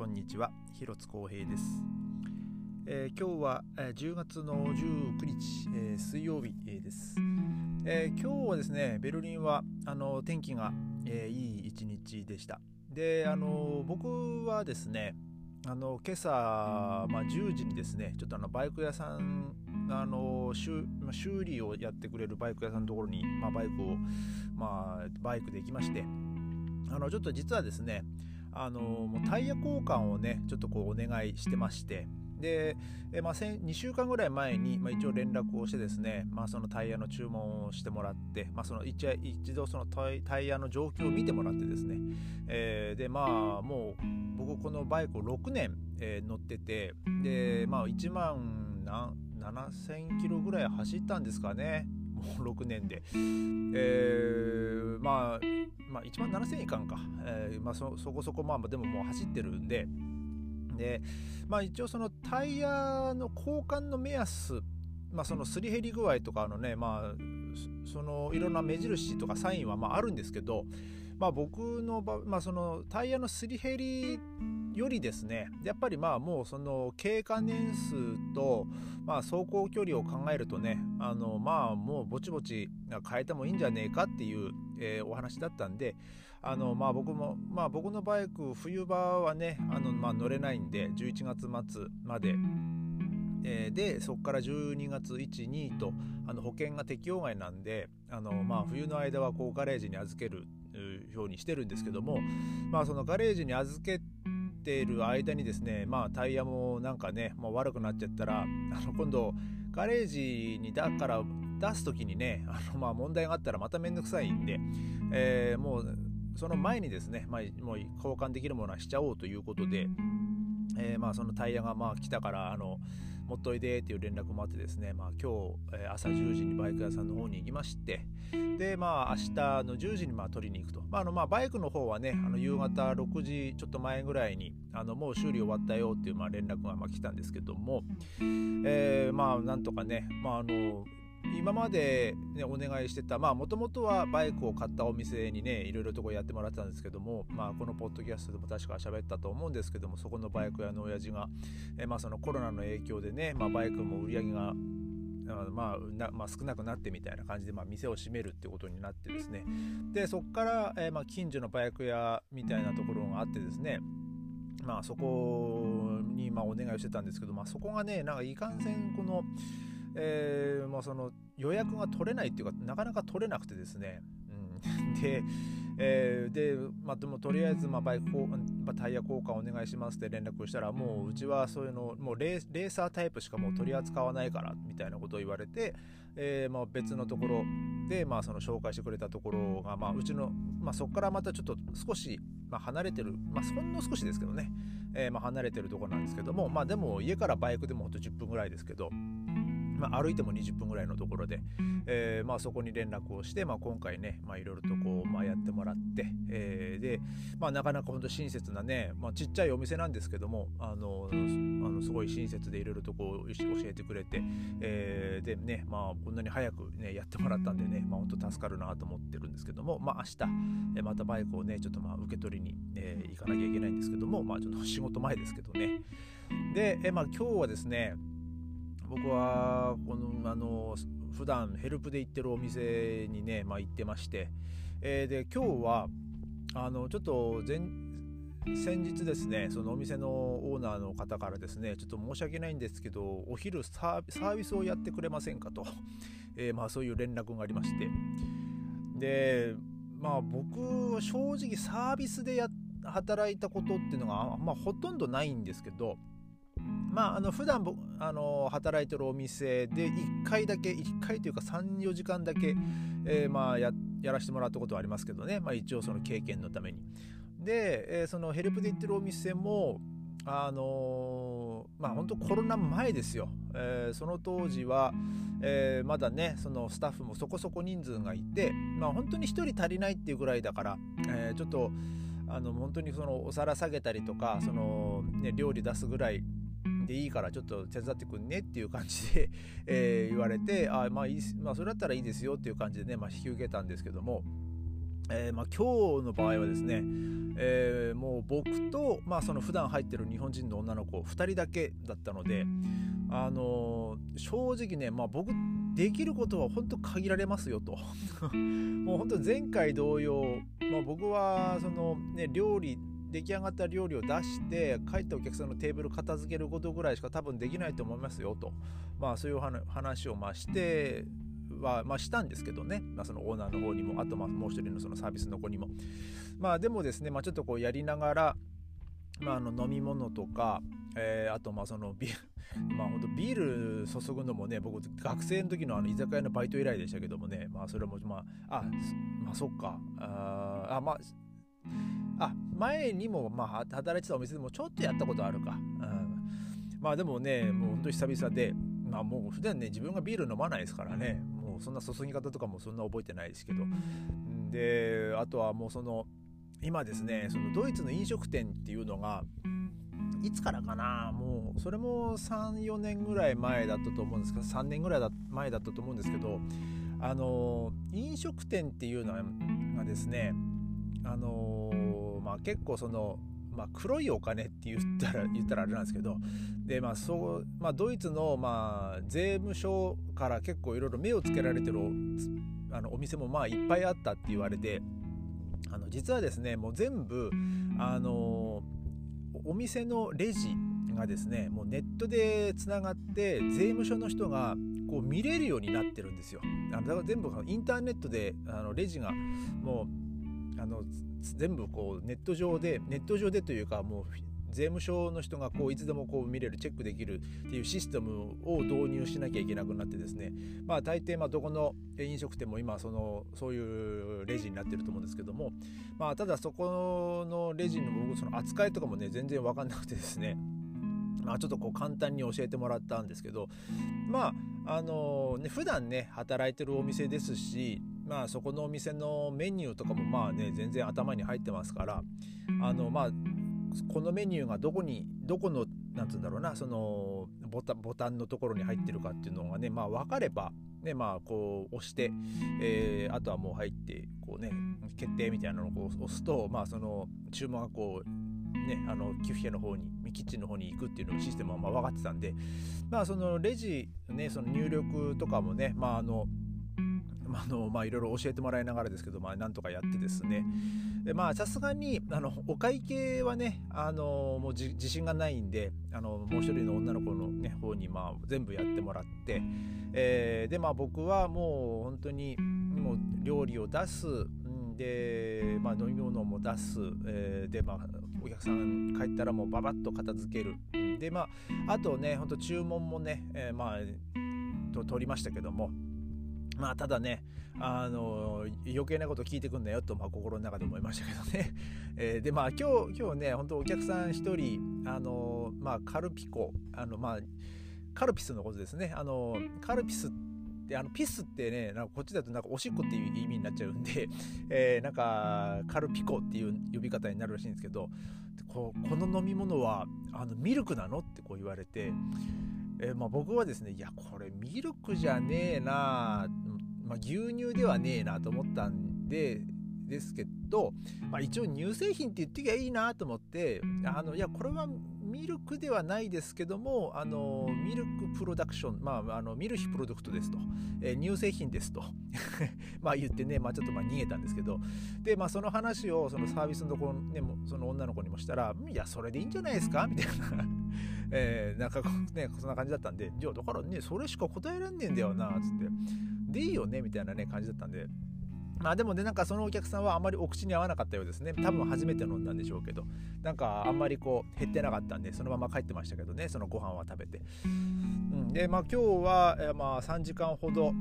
こんにちは。広津光平です、えー、今日は、えー、10月の19日、えー、水曜日、えー、です、えー、今日はですねベルリンはあの天気が、えー、いい一日でした。であの僕はですねあの今朝、まあ、10時にですねちょっとあのバイク屋さんあの修修理をやってくれるバイク屋さんのところに、まあ、バイクを、まあ、バイクで行きましてあのちょっと実はですねあのもうタイヤ交換をねちょっとこうお願いしてまして。で、えまあ、2週間ぐらい前に、まあ、一応連絡をしてですね、まあ、そのタイヤの注文をしてもらって、まあ、その一一度そのタイヤの状況を見てもらってですね、えー、でまあもう僕このバイクを6年、えー、乗っててでまあ1万7000キロぐらい走ったんですかね。もう6年で、えー、まあ、まあ、1万7000いかんか、えーまあそ、そこそこまあでももう走ってるんで。で、まあ、一応そのタイヤの交換の目安まあ、そのすり減り具合とかのね、まあ、そのいろんな目印とかサインはまああるんですけど、まあ、僕の場、まあ、そのタイヤのすり減りよりですねやっぱりまあもうその経過年数と、まあ、走行距離を考えるとねあのまあもうぼちぼち変えてもいいんじゃねえかっていう、えー、お話だったんであのまあ僕もまあ僕のバイク冬場はねあの、まあ、乗れないんで11月末まで。でそこから12月12とあの保険が適用外なんであの、まあ、冬の間はこうガレージに預けるようにしてるんですけども、まあ、そのガレージに預けている間にですね、まあ、タイヤもなんかね、まあ、悪くなっちゃったらあの今度ガレージにだから出す時にねあのまあ問題があったらまためんどくさいんで、えー、もうその前にですね、まあ、もう交換できるものはしちゃおうということで、えー、まあそのタイヤがまあ来たからあの持っといでっていう連絡もあってですね、まあ、今日、朝10時にバイク屋さんの方に行きましてでまあ明日の10時にまあ取りに行くと、まあ、あのまあバイクの方はねあの夕方6時ちょっと前ぐらいにあのもう修理終わったよっていうまあ連絡がまあ来たんですけども、えー、まあなんとかね、まあ、あの今まで、ね、お願いしてたもともとはバイクを買ったお店にねいろいろとこやってもらってたんですけども、まあ、このポッドキャストでも確か喋ったと思うんですけどもそこのバイク屋の親父が、えまあ、そのコロナの影響でね、まあ、バイクも売り上げがまあまあ、少なくなってみたいな感じで、まあ、店を閉めるってことになってですね。でそこから、えー、まあ、近所のバイク屋みたいなところがあってですね。まあそこにまあお願いをしてたんですけど、まあ、そこがねなんかいかんせんこのえー、まあ、その予約が取れないっていうかなかなか取れなくてですね、うん、で,、えー、で,、まあ、でもとりあえず、まあ、バイクタイヤ交換お願いしますって連絡をしたらもううちはそういうのもうレーサータイプしかもう取り扱わないからみたいなことを言われて、えーまあ、別のところで、まあ、その紹介してくれたところが、まあ、うちの、まあ、そこからまたちょっと少し、まあ、離れてる、まあ、ほんの少しですけどね、えーまあ、離れてるところなんですけども、まあ、でも家からバイクでもほんと10分ぐらいですけど、まあ、歩いても20分ぐらいのところで、えー、まあ、そこに連絡をして、まあ、今回ねいろいろとこう、まあ、やってもらって、えー、で、まあ、なかなか本当親切なね、まあ、ちっちゃいお店なんですけどもあのあのすごい親切でいろいろとこう教えてくれて、えー、でね、まあ、こんなに早く、ね、やってもらったんでね、まあ、本当助かるなと思ってるんですけども、まあ、明日またバイクをねちょっとまあ受け取りに、えー、行かなきゃいけないんですけども、まあ、ちょっと仕事前ですけどね。で、えまあ、今日はですね僕はこのあの普段ヘルプで行ってるお店にね、まあ、行ってまして、えー、で今日はあのちょっと前先日ですねそのお店のオーナーの方からですねちょっと申し訳ないんですけどお昼サービスをやってくれませんかと、えー、まあ、そういう連絡がありまして。でまあ僕正直サービスでや働いたことっていうのが、ま、ほとんどないんですけどまあ、あの普段あの働いてるお店で1回だけ1回というか34時間だけ、えー、まあややらせてもらったことはありますけどね、まあ、一応その経験のために。で、えー、そのヘルプで行ってるお店もあのー、まあ本当コロナ前ですよ、えー、その当時は、えー、まだねそのスタッフもそこそこ人数がいて、まあ、本当に1人足りないっていうぐらいだから、え、ちょっとあの本当にそのお皿下げたりとかその、ね、料理出すぐらいでいいからちょっと手伝ってくんねっていう感じで、えー、言われてあまあいい、まあ、それだったらいいですよっていう感じでね、まあ、引き受けたんですけどもえー、まあ、今日の場合はですね、えー、もう僕と、まあ、その普段入ってる日本人の女の子2人だけだったので、あのー、正直ね、まあ、僕できることは本当限られますよと。もう本当前回同様、まあ、僕はその、ね、料理出来上がった料理を出して帰ったお客さんのテーブル片付けることぐらいしか多分できないと思いますよと、まあ、そういう話をましては、まあ、したんですけどね、まあ、そのオーナーの方にもあとまあもう一人のそのサービスの子にも。まあでもですね、まあ、ちょっとこうやりながら、まあ、あの飲み物とか、えー、あとまあそのビール まあ本当ビール注ぐのもね僕学生の時のあの居酒屋のバイト以来でしたけどもね。まあそれもまああまあそっか。ああまああ前にもまあ働いてたお店でもちょっとやったことあるか、うん、まあでもねもう本当久々でまあもう普段ね自分がビール飲まないですからね。もうそんな注ぎ方とかもそんな覚えてないですけど。であとはもうその今ですねそのドイツの飲食店っていうのがいつからかな。もうそれも34年ぐらい前だったと思うんですけど3年ぐらい前だったと思うんですけどあの飲食店っていうのがですねあのまあ結構そのまあ、黒いお金って言ったら言ったらあれなんですけどで、まあそうまあ、ドイツの、まあ、税務署から結構いろいろ目をつけられてるあのお店もまあいっぱいあったって言われてあの実はですねもう全部あのお店のレジがですねもうネットでつながって税務署の人がこう見れるようになってるんですよ。あのだから全部インターネットであのレジがもうあの全部こうネット上でネット上でというかもう税務署の人がこういつでもこう見れるチェックできるっていうシステムを導入しなきゃいけなくなってですね。まあ大抵まあどこの飲食店も今そのそういうレジになってると思うんですけども。まあただそこのレジの僕その扱いとかもね全然分かんなくてですね。まあ、ちょっとこう簡単に教えてもらったんですけど。まああのね普段ね働いてるお店ですしまあそこのお店のメニューとかもまあね全然頭に入ってますからあのまあこのメニューがどこにどこのなんつうんだろうなそのボタンボタンのところに入ってるかっていうのがねまあ分かればねまあこう押して、えー、あとはもう入ってこうね決定みたいなのを押すとまあその注文がこうねあの寄付家の方にキッチンの方に行くっていうのシステムはまあ分かってたんでまあそのレジねその入力とかもねまああのあのまあいろいろ教えてもらいながらですけど、まあ、なんとかやってですね。でまあさすがにあのお会計はねあのもう自信がないんであのもう一人の女の子の、ね、方にまあ全部やってもらって、えー、でまあ僕はもう本当にもう料理を出すで、まあ、飲み物も出す、えー、でまあお客さん帰ったらもうババッと片付ける。でまああとねほんと注文もね、えー、まあと取りましたけどもまあただねあの余計なこと聞いてくんなよと、まあ、心の中で思いましたけどね、えー、でまあ今日今日ね本当お客さん1人あのまあカルピコあのまあカルピスのことですね。あのカルピスってあのピスってねなんかこっちだとなんかおしっこっていう意味になっちゃうんで、えー、なんかカルピコっていう呼び方になるらしいんですけどここの飲み物はあのミルクなのってこう言われてえー、まあ、僕はですねいやこれミルクじゃねえな、まあ、牛乳ではねえなと思ったんでですけど、まあ、一応乳製品って言ってきゃいいなと思ってあのいやこれはミルクではないですけどもあのミルクプロダクション、まあ、あのミルヒプロダクトですと、えー、乳製品ですと。まあ言ってね、まあ、ちょっとまあ逃げたんですけど。で、まあ、その話をそのサービスのところ、ね、その女の子にもしたらいやそれでいいんじゃないですか？みたいな。えー、なんかねそんな感じだったんでじゃあだからねそれしか答えらんねえんだよなつって。でいいよねみたいなね感じだったんで。まあでもねなんかそのお客さんはあまりお口に合わなかったようですね。多分初めて飲んだんでしょうけど。なんかあんまりこう減ってなかったんでそのまま帰ってましたけどねそのご飯は食べて、うん、でまあ今日は、えー、まあ3時間ほど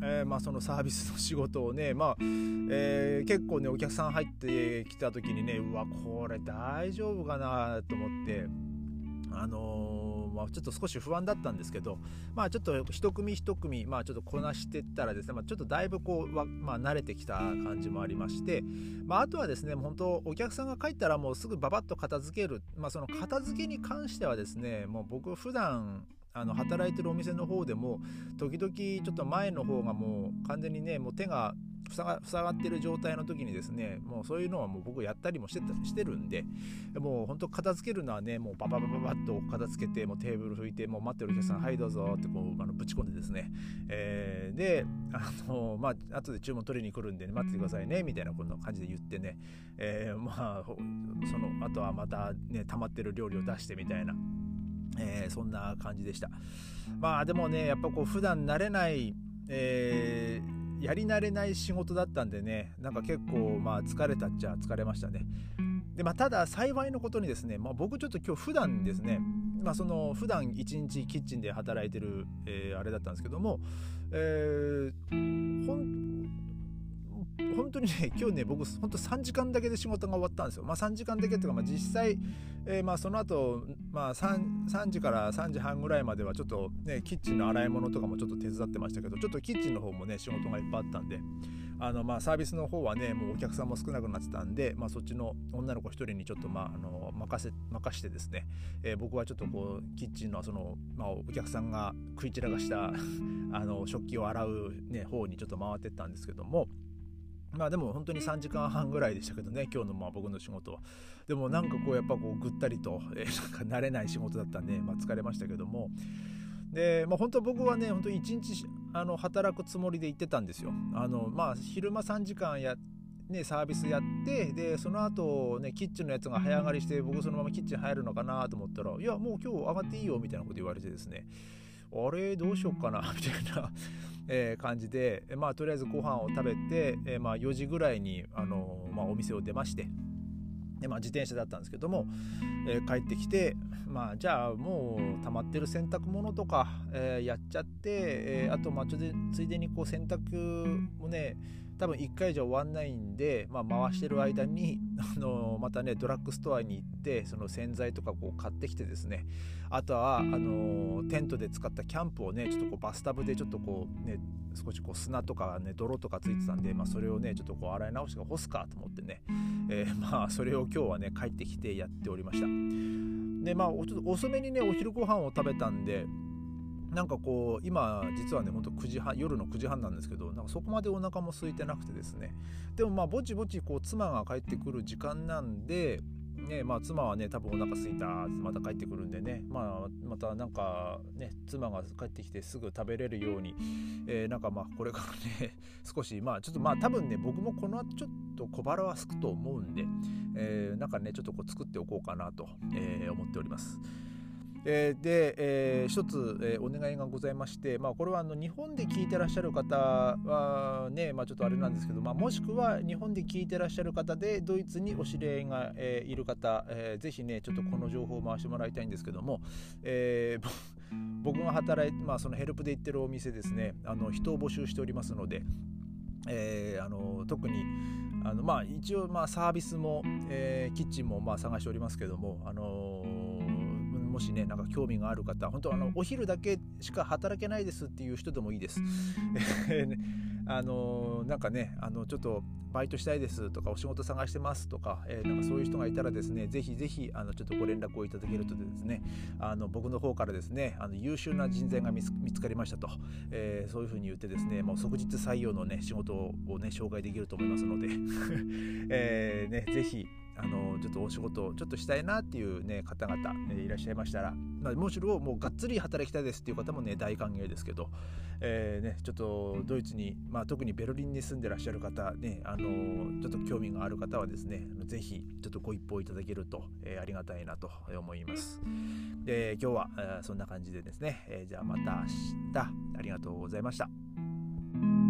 えー、まあ、そのサービスの仕事をね、まあえー、結構ねお客さん入ってきた時にねうわこれ大丈夫かなと思って。あのー、まあ、ちょっと少し不安だったんですけど、まあ、ちょっと一組一組、まあ、ちょっとこなしてったらですね、まあ、ちょっとだいぶこう、まあ、慣れてきた感じもありまして、まあ、あとはですね本当お客さんが帰ったらもうすぐババッと片付ける、まあ、その片付けに関してはですねもう僕普段あの働いてるお店の方でも時々ちょっと前の方がもう完全にねもう手が塞が塞がってる状態の時にですねもうそういうのはもう僕やったりもしてたしてるんでもう本当片付けるのはねもうバババババッと片付けてもうテーブル拭いてもう待ってるお客さんはいどうぞってこうあのぶち込んでですね、えー、であのまあ後で注文取りに来るんで、ね、待っててくださいねみたいなこんな感じで言ってね、えー、まあそのあとはまたね溜まってる料理を出してみたいな。えー、そんな感じでした。まあでもねやっぱこう普段慣れない、えー、やり慣れない仕事だったんでねなんか結構まあ疲れたっちゃ疲れましたね。でまあただ幸いのことにですね、まあ、僕ちょっと今日普段ですねまあその普段一日キッチンで働いてる、えー、あれだったんですけども、えー、本当にね今日ね僕本当3時間だけで仕事が終わったんですよまあ3時間だけっていうか、まあ、実際、えー、まあその後、まあ 3, 3時から3時半ぐらいまではちょっとねキッチンの洗い物とかもちょっと手伝ってましたけどちょっとキッチンの方もね仕事がいっぱいあったんであのまあサービスの方はねもうお客さんも少なくなってたんで、まあ、そっちの女の子1人にちょっとまああの任せ任してですね、えー、僕はちょっとこうキッチンのその、まあ、お客さんが食い散らかしたあの食器を洗う、ね、方にちょっと回ってったんですけども。まあでも本当に3時間半ぐらいでしたけどね今日のまあ僕の仕事は。でもなんかこうやっぱこうぐったりと、えー、なんか慣れない仕事だったんで、まあ、疲れましたけども。で、まあ、本当僕はね本当に1日あの働くつもりで行ってたんですよ。あのまあ昼間3時間やね、サービスやってでその後ねキッチンのやつが早上がりして僕そのままキッチン入るのかなと思ったらいやもう今日上がっていいよみたいなこと言われてですね。あれどうしようかなみたいなえー、感じで、まあ、とりあえずご飯を食べて、えー、まあ、4時ぐらいに、あのまあ、お店を出ましてで、まあ、自転車だったんですけども、えー、帰ってきて、まあ、じゃあもう溜まってる洗濯物とか、えやっちゃって、えあとまあちょついでにこう洗濯もね多分1回じゃ終わんないんで、まあ、回してる間にあのまたねドラッグストアに行ってその洗剤とかこう買ってきてですね。あとはあのテントで使ったキャンプをねちょっとこうバスタブでちょっとこうね少しこう砂とかね泥とかついてたんで、まあ、それをねちょっとこう洗い直して干すかと思ってね、えー、まあそれを今日はね帰ってきてやっておりました。でまあちょっと遅めにねお昼ご飯を食べたんでなんかこう今実はねほんと9時半夜の9時半なんですけどなんかそこまでお腹も空いてなくてですねでもまあぼちぼちこう妻が帰ってくる時間なんでねまあ、妻はね多分お腹すいたまた帰ってくるんでね、まあ、またなんかね妻が帰ってきてすぐ食べれるように、えー、なんかまあこれからね少しまあちょっとまあ多分ね僕もこの後ちょっと小腹はすくと思うんで、えー、なんかねちょっとこう作っておこうかなと、えー、思っております。えー、で、えー、一つ、えー、お願いがございまして、まあ、これはあの日本で聞いてらっしゃる方はね、まあ、ちょっとあれなんですけど、まあ、もしくは日本で聞いてらっしゃる方でドイツにお知り合いが、えー、いる方、えー、ぜひねちょっとこの情報を回してもらいたいんですけども、えー、僕が働いて、まあ、そのヘルプで行ってるお店ですねあの人を募集しておりますので、えー、あの特にあのまあ一応まあサービスも、えー、キッチンもまあ探しておりますけどもあのもしねなんか興味がある方本当あのお昼だけしか働けないですっていう人でもいいです。あのなんかねあのちょっとバイトしたいですとかお仕事探してますとか,、えー、なんかそういう人がいたらですねぜひぜひあのちょっとご連絡をいただけるとですねあの僕の方からですねあの優秀な人材が見つかりましたと、えー、そういうふうに言ってですねもう即日採用のね仕事をね紹介できると思いますので、えーね、ぜひあのちょっとお仕事ちょっとしたいなっていうね方々、え、いらっしゃいましたら、まあ、むしろもうがっつり働きたいですっていう方もね大歓迎ですけど、えーね、ちょっとドイツに、まあ、特にベルリンに住んでらっしゃる方ねあのちょっと興味がある方はですねぜひちょっとご一報いただけると、えー、ありがたいなと思います。で今日は、え、そんな感じでですね、えー、じゃあまた明日ありがとうございました。